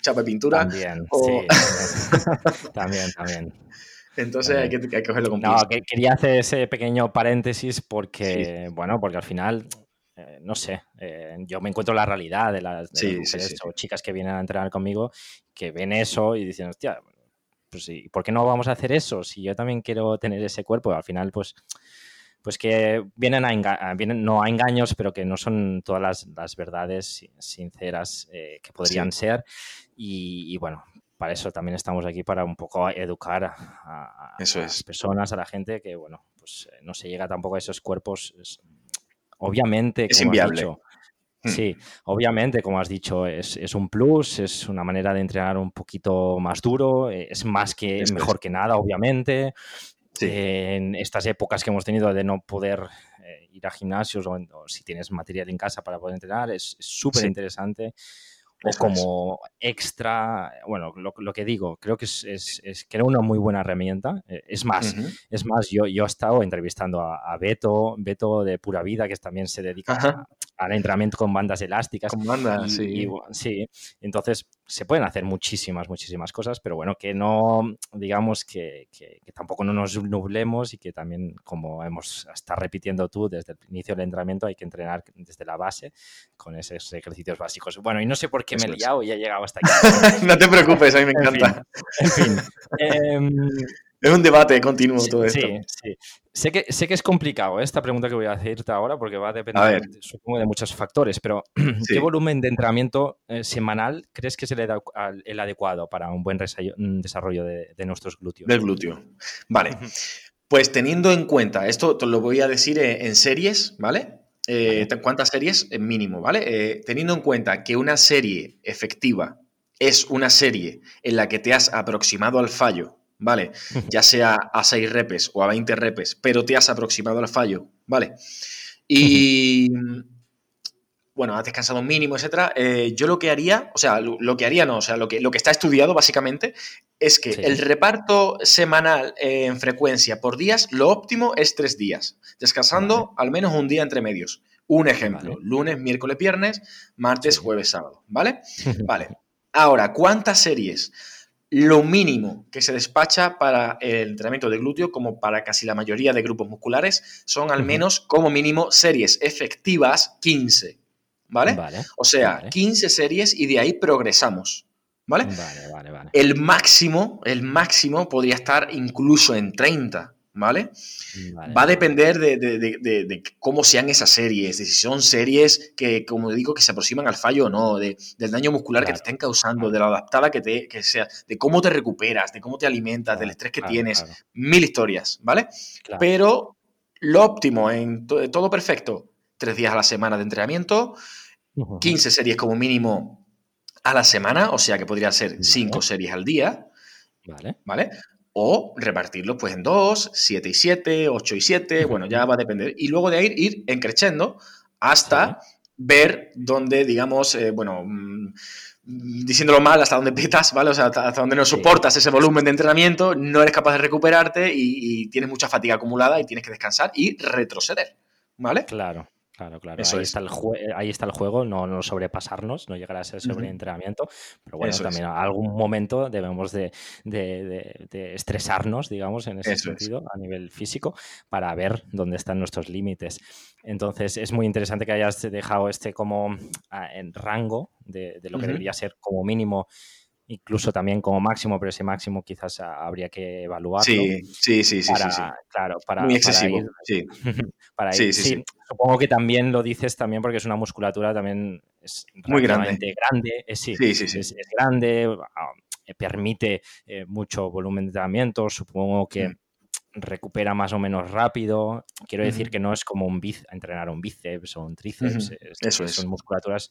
chapa de pintura. También, también, también. Entonces hay que, hay que cogerlo con No, quería hacer ese pequeño paréntesis porque, bueno, porque al final eh, no sé, eh, yo me encuentro la realidad de las, mujeres o chicas que vienen a entrenar conmigo que ven eso y dicen, hostia, pues sí, ¿por qué no vamos a hacer eso? Si yo también quiero tener ese cuerpo, al final, pues, pues que vienen a, vienen, no a engaños, pero que no son todas las, verdades sinceras eh, que podrían ser. Y, bueno, para eso también estamos aquí, para un poco educar a, las personas, a la gente, que bueno, pues no se llega tampoco a esos cuerpos Obviamente, es inviable. Hmm. sí, obviamente, como has dicho, es, un plus, es una manera de entrenar un poquito más duro, eh, es más que es mejor que nada, obviamente. en estas épocas que hemos tenido de no poder eh, ir a gimnasios o, si tienes material en casa para poder entrenar, es súper interesante o como extra, bueno, lo, que digo, creo que es, es, una muy buena herramienta. Eh, es más, es más, yo, yo he estado entrevistando a, Beto, Beto de Pura Vida, que también se dedica al entrenamiento con bandas elásticas. Con bandas, sí. sí, entonces se pueden hacer muchísimas, muchísimas cosas, pero bueno, que no, digamos que, que, tampoco no nos nublemos y que también, como hemos estado repitiendo tú desde el inicio del entrenamiento, hay que entrenar desde la base con esos ejercicios básicos. Bueno, y no sé por qué me he liado y he llegado hasta aquí. no te preocupes, a mí me encanta. En fin. Em, es un debate continuo todo esto. Sí, sí. Sé que, sé que es complicado ¿eh? esta pregunta que voy a hacerte ahora porque va a depender, supongo, de muchos factores, pero ¿qué volumen de entrenamiento eh, semanal crees que es el, el, adecuado para un buen desarrollo de, nuestros glúteos? Del glúteo. Vale. Pues teniendo en cuenta, esto te lo voy a decir en series, ¿vale? Eh, ¿Cuántas series? Mínimo, ¿vale? teniendo en cuenta que una serie efectiva es una serie en la que te has aproximado al fallo ¿vale? Ya sea a 6 repes o a 20 repes, pero te has aproximado al fallo, ¿vale? Y bueno, has descansado un mínimo, etcétera. Eh, yo lo que haría, o sea, lo, que haría no, o sea, lo que, lo que está estudiado básicamente es que el reparto semanal en frecuencia por días, lo óptimo es tres días, descansando al menos un día entre medios. Un ejemplo, lunes, miércoles, viernes, martes, jueves, sábado, ¿vale? vale. Ahora, ¿cuántas series? Lo mínimo que se despacha para el entrenamiento de glúteo, como para casi la mayoría de grupos musculares, son al menos como mínimo series efectivas 15. ¿Vale? o sea, 15 series y de ahí progresamos. ¿Vale? Vale, vale, vale. El máximo, el máximo podría estar incluso en 30. ¿Vale? Va a depender de, cómo sean esas series, de si son series que, como digo, que se aproximan al fallo o no, del daño muscular que te estén causando, de la adaptada que, te, que sea, de cómo te recuperas, de cómo te alimentas, del estrés que tienes, mil historias, ¿vale? Pero lo óptimo en todo perfecto, tres días a la semana de entrenamiento, 15 series como mínimo a la semana, o sea que podría ser cinco series al día. Vale. ¿Vale? O repartirlo pues en dos, siete y siete, ocho y siete, bueno, ya va a depender. Y luego de ahí ir encrechendo hasta ver dónde, digamos, eh, bueno, mm, diciéndolo mal, hasta dónde pitas, ¿vale? O sea, hasta, dónde no soportas ese volumen de entrenamiento, no eres capaz de recuperarte y, tienes mucha fatiga acumulada y tienes que descansar y retroceder, ¿vale? Claro. Claro, claro. ahí, está el ahí está el juego, no, no sobrepasarnos, no llegar a ser sobreentrenamiento, pero bueno, también a algún momento debemos de, estresarnos, digamos, en ese sentido, a nivel físico, para ver dónde están nuestros límites. Entonces, es muy interesante que hayas dejado este como ah, en rango de, lo que debería ser como mínimo incluso también como máximo, pero ese máximo quizás habría que evaluarlo. Sí, sí, sí, sí. Claro, para, Muy excesivo, sí. para sí, sí, Supongo que también lo dices también porque es una musculatura también es muy grande. grande eh, sí, sí, sí, es, grande, ah, permite eh, mucho volumen de entrenamiento, supongo que mm. recupera más o menos rápido. Quiero decir que no es como un entrenar un bíceps o un tríceps, Eso son musculaturas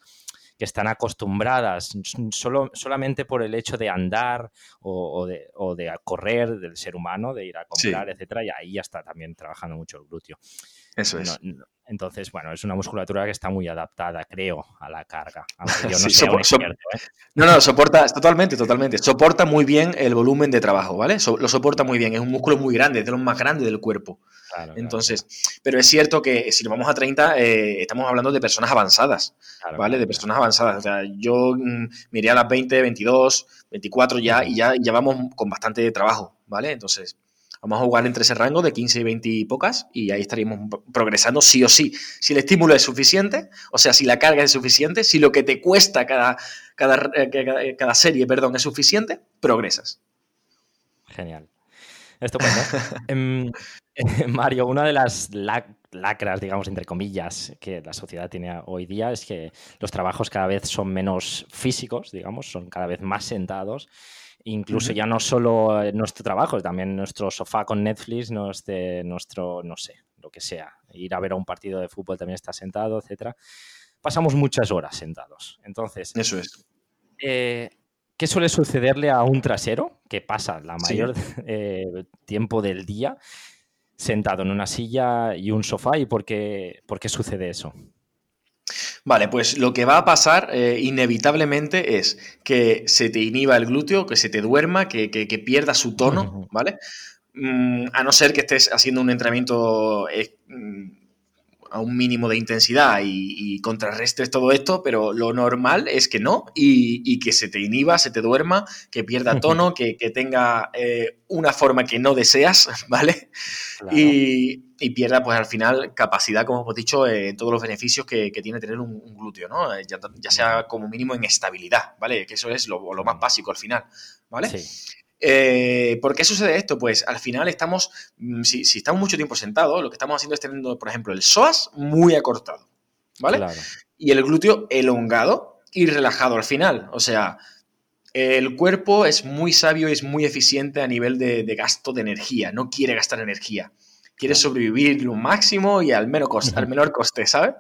que están acostumbradas solo, solamente por el hecho de andar o, de, o, de, correr del ser humano, de ir a comprar, etcétera, y ahí ya está también trabajando mucho el glúteo. Eso es. entonces, bueno, es una musculatura que está muy adaptada, creo, a la carga. Aunque yo no sé ¿eh? No, no, soporta totalmente, totalmente. Soporta muy bien el volumen de trabajo, ¿vale? lo soporta muy bien. Es un músculo muy grande, es de los más grandes del cuerpo. Entonces, pero es cierto que si nos vamos a 30, eh, estamos hablando de personas avanzadas, ¿vale? De personas avanzadas. O sea, yo mm, miré a las 20, 22, 24 ya y ya, ya vamos con bastante trabajo, ¿vale? Entonces, Vamos a jugar entre ese rango de 15 y 20 y pocas y ahí estaríamos progresando sí o sí. Si el estímulo es suficiente, o sea, si la carga es suficiente, si lo que te cuesta cada, cada, eh, cada, serie perdón, es suficiente, progresas. Genial. Esto eh, Mario, una de las lacras, digamos, entre comillas, que la sociedad tiene hoy día es que los trabajos cada vez son menos físicos, digamos, son cada vez más sentados Incluso ya no solo nuestro trabajo, también nuestro sofá con Netflix, nuestro, no sé, lo que sea. Ir a ver a un partido de fútbol también está sentado, etcétera. Pasamos muchas horas sentados. Entonces, eso es. Eh, ¿Qué suele sucederle a un trasero que pasa la mayor eh, tiempo del día sentado en una silla y un sofá? ¿Y por qué, por qué sucede eso? Vale, pues lo que va a pasar eh, inevitablemente es que se te inhiba el glúteo, que se te duerma, que, pierda su tono, ¿vale? Mm, a no ser que estés haciendo un entrenamiento eh, mm, a un mínimo de intensidad y, contrarrestes todo esto, pero lo normal es que no y, que se te inhiba, se te duerma, que pierda tono, que, tenga eh, una forma que no deseas, ¿vale? Y, pierda, pues al final, capacidad, como hemos dicho, en todos los beneficios que, tiene tener un, glúteo, ¿no? Eh, ya, sea como mínimo en estabilidad, ¿vale? Que eso es lo, más básico al final, ¿vale? Sí. Eh, ¿Por qué sucede esto? Pues al final estamos, mm, si, estamos mucho tiempo sentados, lo que estamos haciendo es teniendo, por ejemplo, el psoas muy acortado, ¿vale? Y el glúteo elongado y relajado al final. O sea, el cuerpo es muy sabio y es muy eficiente a nivel de, gasto de energía, no quiere gastar energía. Quiere sobrevivir lo máximo y al, menor coste, al menor coste, ¿sabes?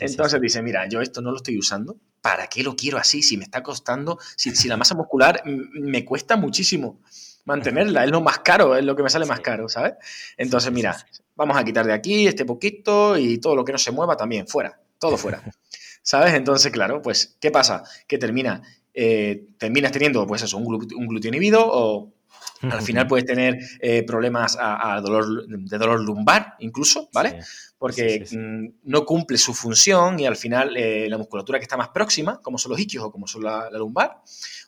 Entonces dice, mira, yo esto no lo estoy usando, ¿para qué lo quiero así? Si me está costando, si, la masa muscular me cuesta muchísimo mantenerla, es lo más caro, es lo que me sale más caro, ¿sabes? Entonces, mira, vamos a quitar de aquí este poquito y todo lo que no se mueva también, fuera, todo fuera. ¿Sabes? Entonces, claro, pues, ¿qué pasa? Que termina, eh, terminas teniendo, pues eso, un, un glúteo inhibido o al final puedes tener eh, problemas a, dolor, de dolor lumbar incluso, ¿vale? Porque mm, no cumple su función y al final eh, la musculatura que está más próxima, como son los isquios o como son la, lumbar,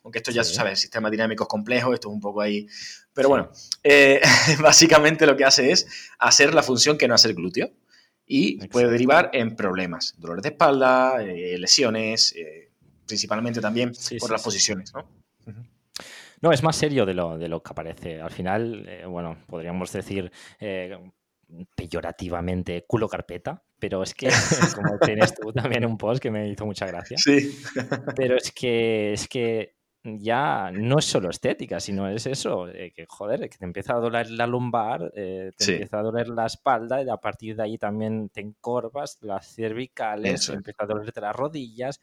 aunque esto ya se sabe, sistemas dinámicos complejos, esto es un poco ahí... Pero bueno, eh, básicamente lo que hace es hacer la función que no hace el glúteo y puede derivar en problemas, dolores de espalda, lesiones, principalmente también por las posiciones, ¿no? No, es más serio de lo, de lo que parece. Al final, eh, bueno, podríamos decir eh, peyorativamente culo carpeta, pero es que, como tienes tú también un post que me hizo mucha gracia. Sí. pero es que, es que ya no es solo estética, sino es eso, eh, que joder, que te empieza a doler la lumbar, te empieza a doler la espalda y a partir de ahí también te encorvas las cervicales, te empieza a dolerte las rodillas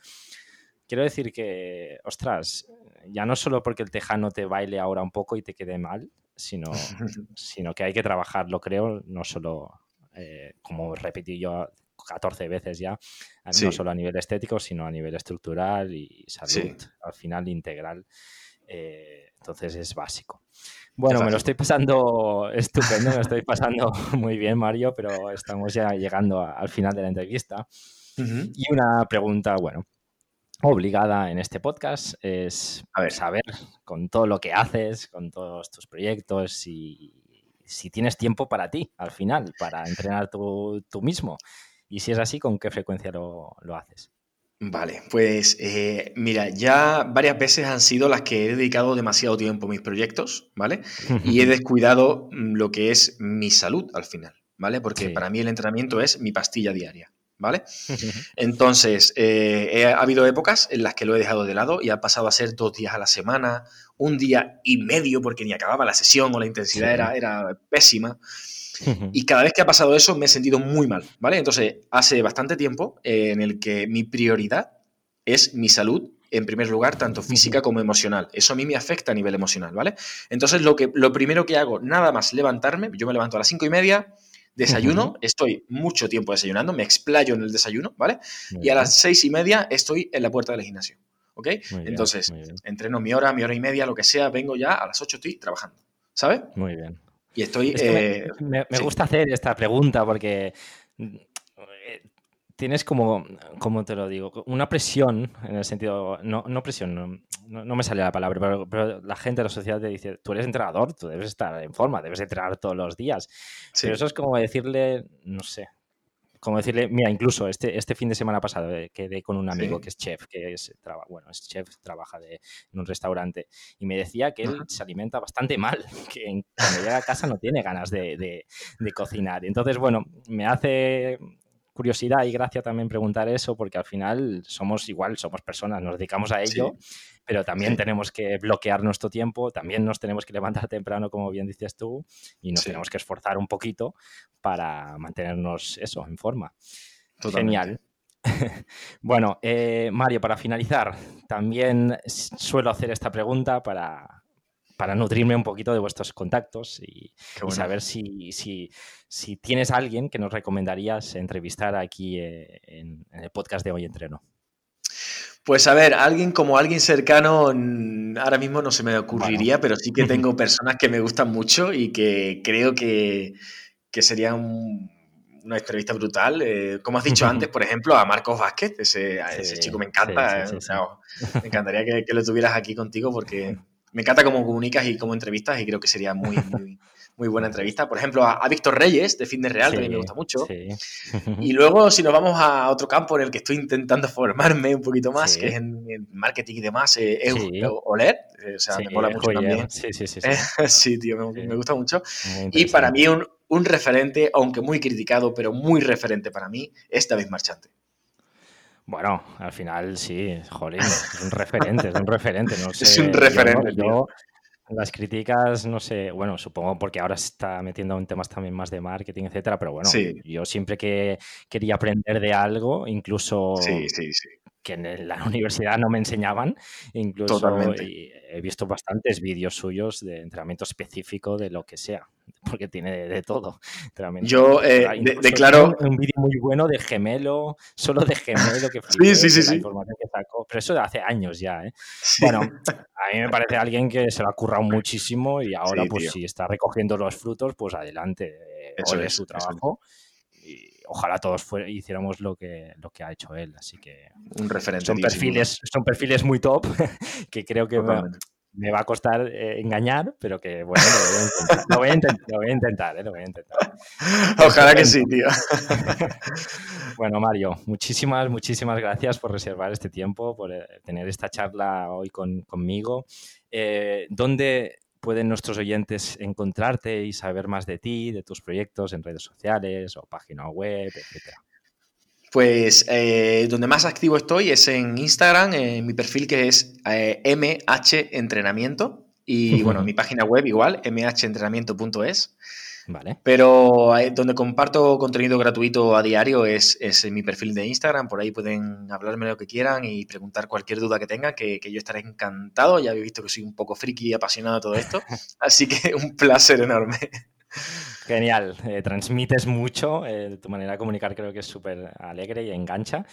quiero decir que, ostras, ya no solo porque el tejano te baile ahora un poco y te quede mal, sino, sino que hay que trabajarlo, creo, no solo, eh, como repetí yo 14 veces ya, no solo a nivel estético, sino a nivel estructural y salud, al final integral. Eh, entonces es básico. Bueno, me lo estoy pasando estupendo, me lo estoy pasando muy bien, Mario, pero estamos ya llegando al final de la entrevista. Y una pregunta, bueno, obligada en este podcast es saber con todo lo que haces, con todos tus proyectos, si, si tienes tiempo para ti al final, para entrenar tú, mismo. Y si es así, ¿con qué frecuencia lo, haces? Vale, pues eh, mira, ya varias veces han sido las que he dedicado demasiado tiempo a mis proyectos, ¿vale? Y he descuidado mm, lo que es mi salud al final, ¿vale? Porque para mí el entrenamiento es mi pastilla diaria. ¿Vale? Entonces, eh, ha habido épocas en las que lo he dejado de lado y ha pasado a ser dos días a la semana, un día y medio porque ni acababa la sesión o la intensidad era, era pésima. Y cada vez que ha pasado eso me he sentido muy mal, ¿vale? Entonces, hace bastante tiempo eh, en el que mi prioridad es mi salud en primer lugar, tanto física como emocional. Eso a mí me afecta a nivel emocional, ¿vale? Entonces, lo, que, lo primero que hago, nada más levantarme, yo me levanto a las cinco y media, Desayuno, estoy mucho tiempo desayunando, me explayo en el desayuno, ¿vale? y a las seis y media estoy en la puerta del gimnasio, ¿ok? Entonces, entreno mi hora, mi hora y media, lo que sea, vengo ya, a las ocho estoy trabajando, ¿sabes? Muy bien. Y estoy... me, eh, gusta hacer esta pregunta porque tienes como, como te lo digo, una presión, en el sentido, no, no presión, no, me sale la palabra, pero, la gente de la sociedad te dice, tú eres entrenador, tú debes estar en forma, debes entrenar todos los días. Pero eso es como decirle, no sé, como decirle, mira, incluso este, este fin de semana pasado eh, quedé con un amigo que es chef, que es, bueno, es chef, trabaja de, en un restaurante, y me decía que él se alimenta bastante mal, que cuando llega a casa no tiene ganas de, de, de cocinar. Entonces, bueno, me hace curiosidad y gracia también preguntar eso, porque al final somos igual, somos personas, nos dedicamos a ello, pero también tenemos que bloquear nuestro tiempo, también nos tenemos que levantar temprano, como bien dices tú, y nos tenemos que esforzar un poquito para mantenernos eso, en forma. Genial. bueno, eh, Mario, para finalizar, también suelo hacer esta pregunta para, para nutrirme un poquito de vuestros contactos y, saber si, si, tienes a alguien que nos recomendarías entrevistar aquí eh, en, el podcast de Hoy Entreno. Pues a ver, alguien como alguien cercano ahora mismo no se me ocurriría, pero sí que tengo personas que me gustan mucho y que creo que, que serían una entrevista brutal. Eh, como has dicho antes, por ejemplo, a Marcos Vázquez, ese, chico me encanta. Eh, me encantaría que, que, lo tuvieras aquí contigo porque me encanta cómo comunicas y cómo entrevistas y creo que sería muy, muy, buena entrevista. Por ejemplo, a, Víctor Reyes de Fitness Real, que a mí me gusta mucho. Y luego, si nos vamos a otro campo en el que estoy intentando formarme un poquito más, que es en, marketing y demás, eh, OLED, eh, o sea, me mola mucho también. Sí, sí, sí. sí, tío, me, gusta mucho. Y para mí un, un referente, aunque muy criticado, pero muy referente para mí, es David Marchante. Bueno, al final sí, jolín, es un referente, es un referente. No sé, es un referente. Yo, las críticas, no sé, bueno, supongo porque ahora se está metiendo en temas también más de marketing, etcétera, pero bueno, yo siempre que quería aprender de algo, incluso sí, sí, sí que en la universidad no me enseñaban. Incluso he visto bastantes vídeos suyos de entrenamiento específico de lo que sea, porque tiene de, todo. Yo eh, declaro... Un, vídeo muy bueno de gemelo, solo de gemelo, que sí, sí, sí, sí. información que sacó. Pero eso de hace años ya, ¿eh? Bueno, a mí me parece alguien que se lo ha currado muchísimo y ahora, pues si está recogiendo los frutos, pues adelante. Eso es su trabajo ojalá todos hiciéramos lo que, lo que ha hecho él. Así que un referente. Son perfiles, son perfiles muy top que creo que me, va a costar eh, engañar, pero que bueno, lo voy a intentar. lo voy a intentar, lo voy a intentar, Ojalá que sí, tío. Bueno, Mario, muchísimas, muchísimas gracias por reservar este tiempo, por eh, tener esta charla hoy conmigo. Eh, ¿Dónde pueden nuestros oyentes encontrarte y saber más de ti, de tus proyectos en redes sociales o página web, etcétera? Pues eh, donde más activo estoy es en Instagram, en mi perfil que es MH Entrenamiento. Y bueno, mi página web igual, mhentrenamiento.es. Vale. Pero eh, donde comparto contenido gratuito a diario es, en mi perfil de Instagram. Por ahí pueden hablarme lo que quieran y preguntar cualquier duda que tengan, que, yo estaré encantado. Ya habéis visto que soy un poco friki y apasionado de todo esto. Así que un placer enorme. Genial, eh, transmites mucho, eh, tu manera de comunicar creo que es súper alegre y engancha.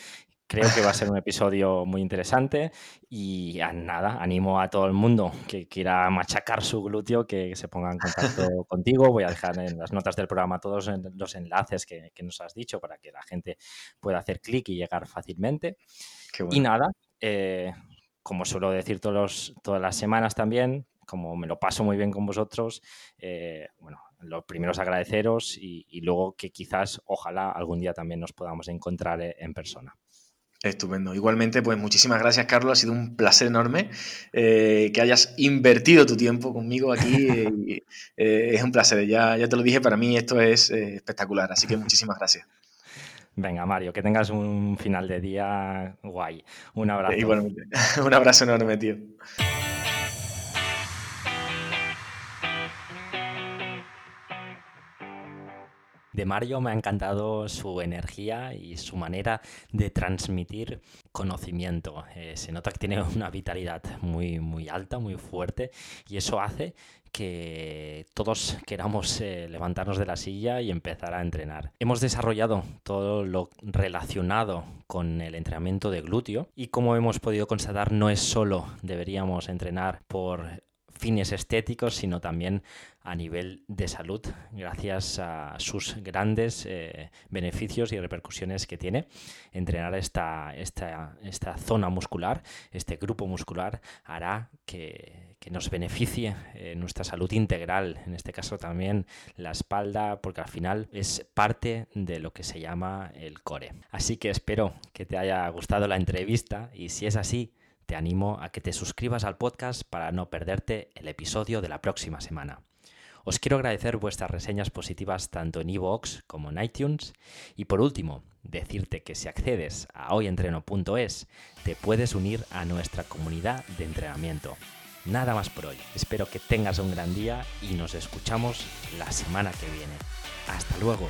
Creo que va a ser un episodio muy interesante y nada, animo a todo el mundo que quiera machacar su glúteo que se ponga en contacto contigo. Voy a dejar en las notas del programa todos los enlaces que, nos has dicho para que la gente pueda hacer clic y llegar fácilmente. Y nada, eh, como suelo decir todos todas las semanas también, como me lo paso muy bien con vosotros, eh, bueno, lo primero es agradeceros y, y luego que quizás, ojalá, algún día también nos podamos encontrar eh, en persona. Estupendo. Igualmente, pues muchísimas gracias, Carlos. Ha sido un placer enorme eh, que hayas invertido tu tiempo conmigo aquí. Eh, es un placer. Ya, ya te lo dije, para mí esto es espectacular. Así que muchísimas gracias. Venga, Mario, que tengas un final de día guay. Un abrazo. Igualmente. un abrazo enorme, tío. De Mario me ha encantado su energía y su manera de transmitir conocimiento. Eh, se nota que tiene una vitalidad muy, muy alta, muy fuerte y eso hace que todos queramos eh, levantarnos de la silla y empezar a entrenar. Hemos desarrollado todo lo relacionado con el entrenamiento de glúteo y como hemos podido constatar no es solo deberíamos entrenar por fines estéticos, sino también a nivel de salud, gracias a sus grandes eh, beneficios y repercusiones que tiene. Entrenar esta, esta, esta zona muscular, este grupo muscular, hará que, nos beneficie nuestra salud integral, en este caso también la espalda, porque al final es parte de lo que se llama el core. Así que espero que te haya gustado la entrevista y si es así, te animo a que te suscribas al podcast para no perderte el episodio de la próxima semana. Os quiero agradecer vuestras reseñas positivas tanto en iVoox como en iTunes. Y por último, decirte que si accedes a hoyentreno.es, te puedes unir a nuestra comunidad de entrenamiento. Nada más por hoy. Espero que tengas un gran día y nos escuchamos la semana que viene. Hasta luego.